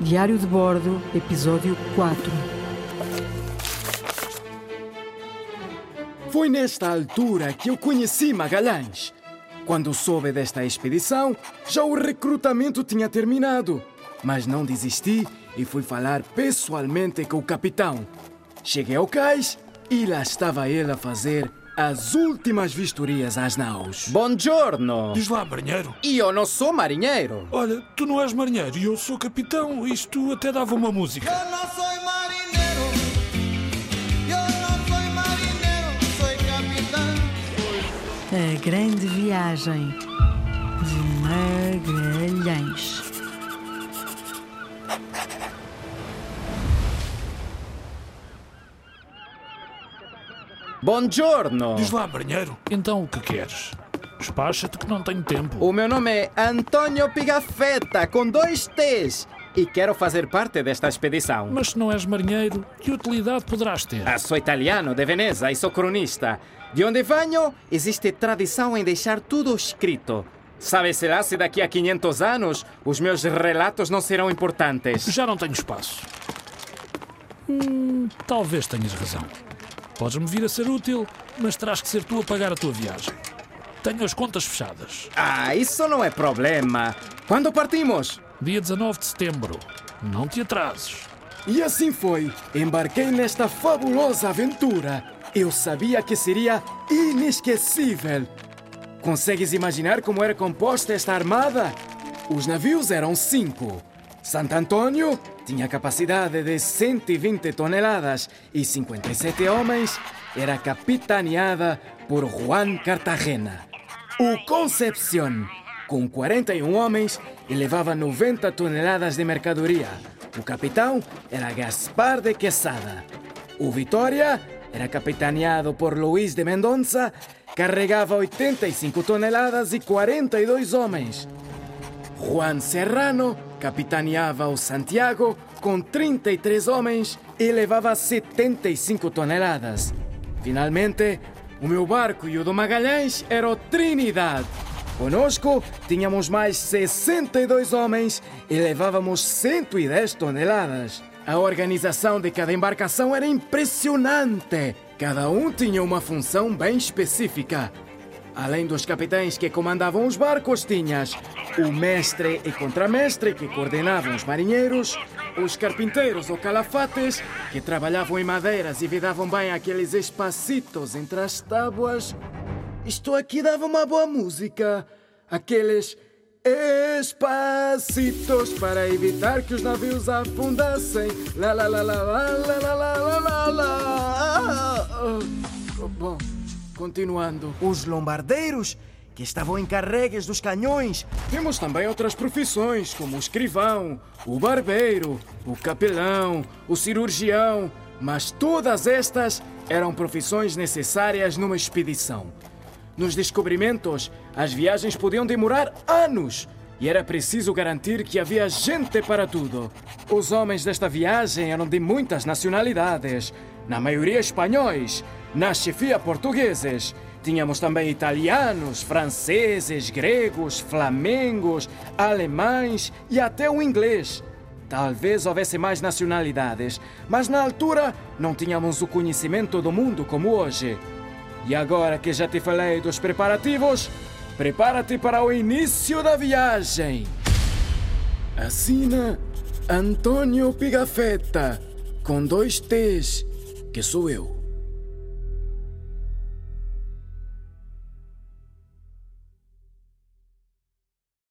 Diário de Bordo, Episódio 4 Foi nesta altura que eu conheci Magalhães. Quando soube desta expedição, já o recrutamento tinha terminado. Mas não desisti e fui falar pessoalmente com o capitão. Cheguei ao cais e lá estava ele a fazer as últimas vistorias às naus. Buongiorno! Diz lá, marinheiro. Io non sou marinheiro. Olha, tu não és marinheiro e eu sou capitão. Isto até dava uma música. Yo no soy marinero, yo no soy marinero, soy capitán. A Grande Viagem de Magalhães. Buongiorno! Diz lá, marinheiro. Então o que queres? Despacha-te que não tenho tempo. O meu nome é Antonio Pigafetta, com dois T's. E quero fazer parte desta expedição. Mas se não és marinheiro, que utilidade poderás ter? Ah, sou italiano de Veneza e sou cronista. De onde venho, existe tradição em deixar tudo escrito. Sabe-se lá se daqui a 500 anos os meus relatos não serão importantes. Já não tenho espaço. Hum, talvez tenhas razão. Podes-me vir a ser útil, mas terás que ser tu a pagar a tua viagem. Tenho as contas fechadas. Ah, isso não é problema. Quando partimos? Dia 19 de setembro. Não te atrases. E assim foi. Embarquei nesta fabulosa aventura. Eu sabia que seria inesquecível. Consegues imaginar como era composta esta armada? Os navios eram cinco. Santo Antônio tinha capacidade de 120 toneladas e 57 homens. Era capitaneada por Juan Cartagena. O Concepción, com 41 homens, levava 90 toneladas de mercadoria. O capitão era Gaspar de Quesada. O Vitória era capitaneado por Luís de Mendonça, carregava 85 toneladas e 42 homens. Juan Serrano capitaneava o Santiago com 33 homens e levava 75 toneladas. Finalmente, o meu barco e o do Magalhães era o Trinidad. Conosco tínhamos mais 62 homens e levávamos 110 toneladas. A organização de cada embarcação era impressionante. Cada um tinha uma função bem específica. Além dos capitães que comandavam os barcos, tinhas o mestre e contramestre que coordenavam os marinheiros, os carpinteiros ou calafates que trabalhavam em madeiras e vedavam bem aqueles espacitos entre as tábuas. Isto aqui dava uma boa música. Aqueles espacitos para evitar que os navios afundassem. Lá, lá, lá, lá, lá, lá, lá, lá, lá, lá, lá. Bom, continuando. Os lombardeiros que estavam encarregues dos canhões. Temos também outras profissões, como o escrivão, o barbeiro, o capelão, o cirurgião. Mas todas estas eram profissões necessárias numa expedição. Nos descobrimentos, as viagens podiam demorar anos e era preciso garantir que havia gente para tudo. Os homens desta viagem eram de muitas nacionalidades, na maioria espanhóis, na chefia portugueses. Tínhamos também italianos, franceses, gregos, flamengos, alemães e até o inglês. Talvez houvesse mais nacionalidades, mas na altura não tínhamos o conhecimento do mundo como hoje. E agora que já te falei dos preparativos, prepara-te para o início da viagem. Assina Antônio Pigafetta, com dois T's, que sou eu.